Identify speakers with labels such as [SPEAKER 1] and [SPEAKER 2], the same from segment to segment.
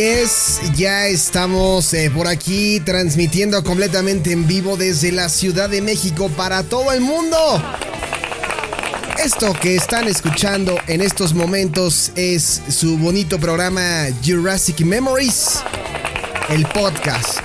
[SPEAKER 1] Es, ya estamos eh, por aquí transmitiendo completamente en vivo desde la Ciudad de México para todo el mundo. Esto que están escuchando en estos momentos es su bonito programa Jurassic Memories, el podcast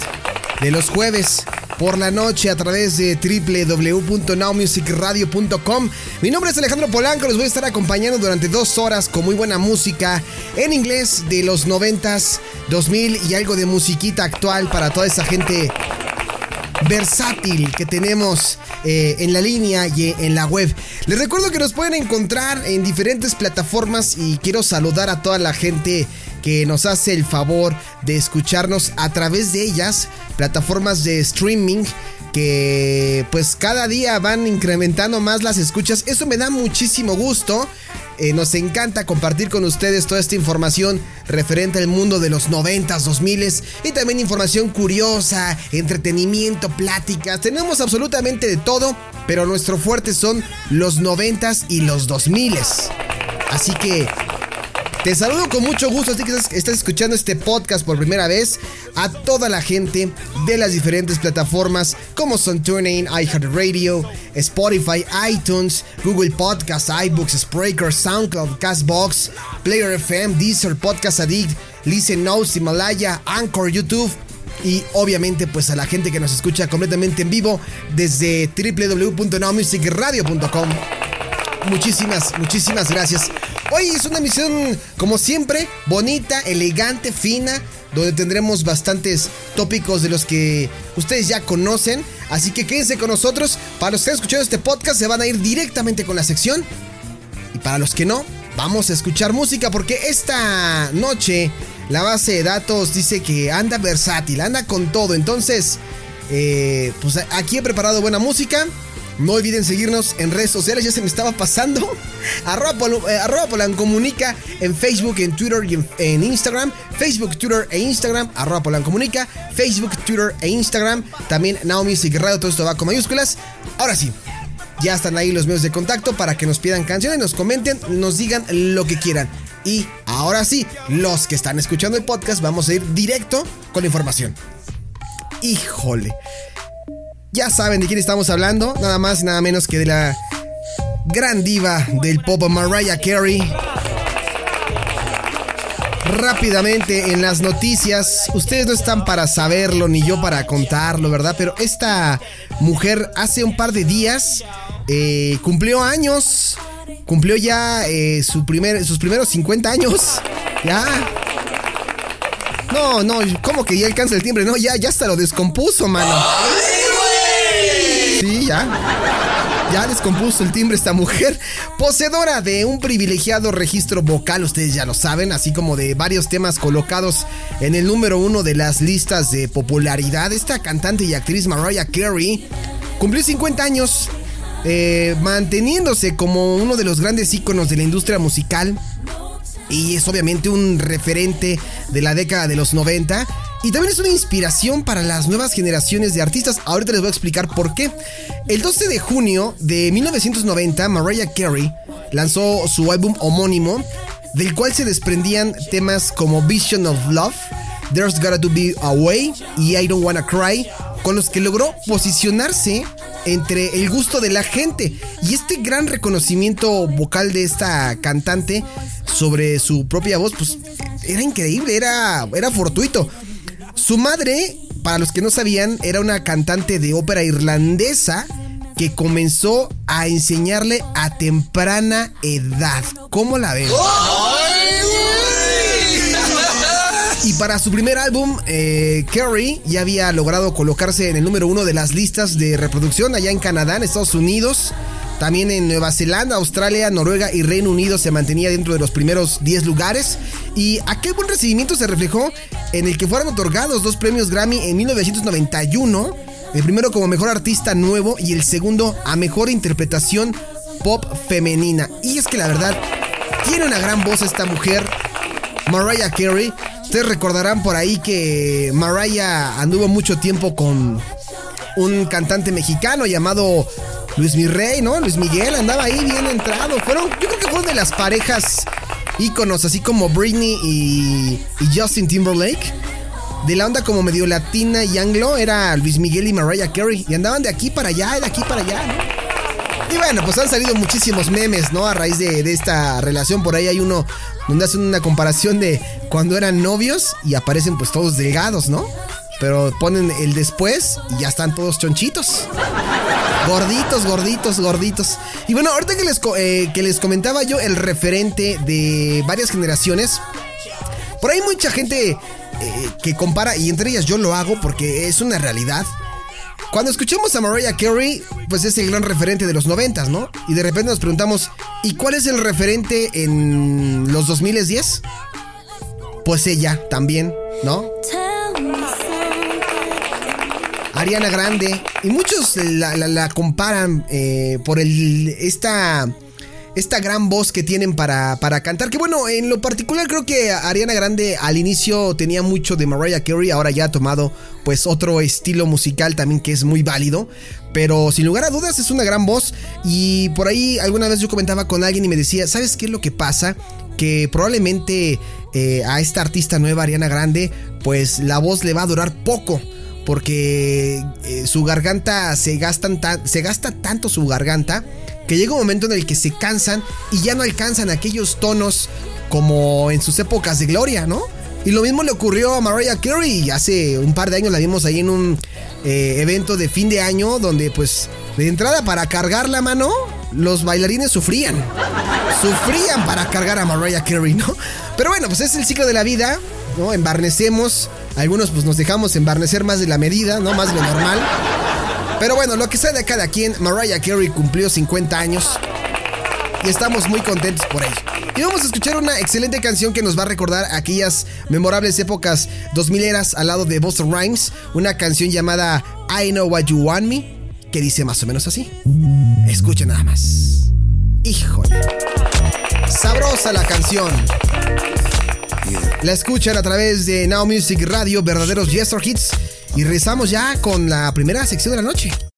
[SPEAKER 1] de los jueves por la noche a través de www.nowmusicradio.com. Mi nombre es Alejandro Polanco, les voy a estar acompañando durante dos horas con muy buena música en inglés de los 90s, 2000 y algo de musiquita actual para toda esa gente versátil que tenemos eh, en la línea y en la web. Les recuerdo que nos pueden encontrar en diferentes plataformas y quiero saludar a toda la gente que nos hace el favor de escucharnos a través de ellas, plataformas de streaming que pues cada día van incrementando más las escuchas. Eso me da muchísimo gusto. Eh, nos encanta compartir con ustedes toda esta información referente al mundo de los 90s, 2000 y también información curiosa, entretenimiento, pláticas. Tenemos absolutamente de todo, pero nuestro fuerte son los 90s y los 2000s. Así que te saludo con mucho gusto, así que estás escuchando este podcast por primera vez a toda la gente de las diferentes plataformas como son TuneIn, iHeartRadio, Spotify, iTunes, Google Podcasts, iBooks, Spreaker, SoundCloud, Castbox, Player FM, Deezer, Podcast Addict, Listen Notes, Himalaya, Anchor, YouTube y obviamente pues a la gente que nos escucha completamente en vivo desde www.nowmusicradio.com. Muchísimas, muchísimas gracias. Hoy es una emisión, como siempre, bonita, elegante, fina, donde tendremos bastantes tópicos de los que ustedes ya conocen. Así que quédense con nosotros. Para los que han escuchado este podcast, se van a ir directamente con la sección. Y para los que no, vamos a escuchar música porque esta noche la base de datos dice que anda versátil, anda con todo. Entonces, eh, pues aquí he preparado buena música. No olviden seguirnos en redes sociales, ya se me estaba pasando. arroba, eh, Comunica en Facebook, en Twitter y en, Instagram. Facebook, Twitter e Instagram, arroba Comunica. Facebook, Twitter e Instagram. También Now Music todo esto va con mayúsculas. Ahora sí, ya están ahí los medios de contacto para que nos pidan canciones, nos comenten, nos digan lo que quieran. Y ahora sí, los que están escuchando el podcast, vamos a ir directo con la información. Híjole. Ya saben de quién estamos hablando, nada más nada menos que de la gran diva del pop Mariah Carey. Rápidamente en las noticias, ustedes no están para saberlo ni yo para contarlo, ¿verdad? Pero esta mujer hace un par de días eh, cumplió años, cumplió ya eh, su primer, sus primeros 50 años. Ya. No, no, ¿cómo que ya alcanza el timbre? No, ya, ya hasta lo descompuso, mano. Ya. Ya descompuso el timbre esta mujer, poseedora de un privilegiado registro vocal, ustedes ya lo saben, así como de varios temas colocados en el número uno de las listas de popularidad. Esta cantante y actriz Mariah Carey cumplió 50 años, eh, manteniéndose como uno de los grandes íconos de la industria musical y es obviamente un referente de la década de los 90 y también es una inspiración para las nuevas generaciones de artistas. Ahorita les voy a explicar por qué. El 12 de junio de 1990, Mariah Carey lanzó su álbum homónimo, del cual se desprendían temas como Vision of Love, There's Gotta Be a Way y I Don't Wanna Cry, con los que logró posicionarse entre el gusto de la gente. Y este gran reconocimiento vocal de esta cantante sobre su propia voz, pues era increíble, era, era fortuito. Su madre, para los que no sabían, era una cantante de ópera irlandesa que comenzó a enseñarle a temprana edad. ¿Cómo la ven? Y para su primer álbum, eh, Carrie ya había logrado colocarse en el número uno de las listas de reproducción allá en Canadá, en Estados Unidos. También en Nueva Zelanda, Australia, Noruega y Reino Unido se mantenía dentro de los primeros 10 lugares. Y aquel buen recibimiento se reflejó en el que fueron otorgados dos premios Grammy en 1991. El primero como mejor artista nuevo y el segundo a mejor interpretación pop femenina. Y es que la verdad, tiene una gran voz esta mujer, Mariah Carey. Ustedes recordarán por ahí que Mariah anduvo mucho tiempo con un cantante mexicano llamado Luis Mirrey, ¿no? Luis Miguel andaba ahí bien entrado. Fueron, yo creo que fueron de las parejas íconos así como Britney y, y Justin Timberlake. De la onda como medio latina y anglo era Luis Miguel y Mariah Carey. Y andaban de aquí para allá, de aquí para allá, ¿no? Y bueno, pues han salido muchísimos memes, ¿no? A raíz de, de, esta relación. Por ahí hay uno donde hacen una comparación de cuando eran novios y aparecen pues todos delgados, ¿no? Pero ponen el después y ya están todos chonchitos. Gorditos, gorditos, gorditos. Y bueno, ahorita que les, eh, que les comentaba yo el referente de varias generaciones, por ahí mucha gente eh, que compara, y entre ellas yo lo hago porque es una realidad. Cuando escuchamos a Mariah Carey, pues es el gran referente de los noventas, ¿no? Y de repente nos preguntamos, ¿y cuál es el referente en los 2010? Pues ella también, ¿no? Ariana Grande. Y muchos la, comparan eh, por esta, esta gran voz que tienen para, para cantar. Que bueno, en lo particular creo que Ariana Grande al inicio tenía mucho de Mariah Carey. Ahora ya ha tomado pues otro estilo musical también que es muy válido. Pero sin lugar a dudas es una gran voz. Y por ahí alguna vez yo comentaba con alguien y me decía, ¿sabes qué es lo que pasa? Que probablemente eh, a esta artista nueva, Ariana Grande, pues la voz le va a durar poco porque eh, su garganta se, gastan se gasta tanto su garganta que llega un momento en el que se cansan y ya no alcanzan aquellos tonos como en sus épocas de gloria, ¿no? Y lo mismo le ocurrió a Mariah Carey. Hace un par de años la vimos ahí en un eh, evento de fin de año donde pues de entrada para cargar la mano los bailarines sufrían. Sufrían para cargar a Mariah Carey, ¿no? Pero bueno, pues es el ciclo de la vida, ¿no? Embarnecemos algunos pues nos dejamos embarnecer más de la medida, ¿no? Más de lo normal. Pero bueno, lo que sea de cada quien, Mariah Carey cumplió 50 años y estamos muy contentos por ello. Y vamos a escuchar una excelente canción que nos va a recordar aquellas memorables épocas 2000 eras al lado de Buster Rhymes, una canción llamada I Know What You Want Me, que dice más o menos así. Escuchen nada más. Híjole. Sabrosa la canción. La escuchan a través de Now Music Radio, verdaderos Yester Hits. Y rezamos ya con la primera sección de la noche.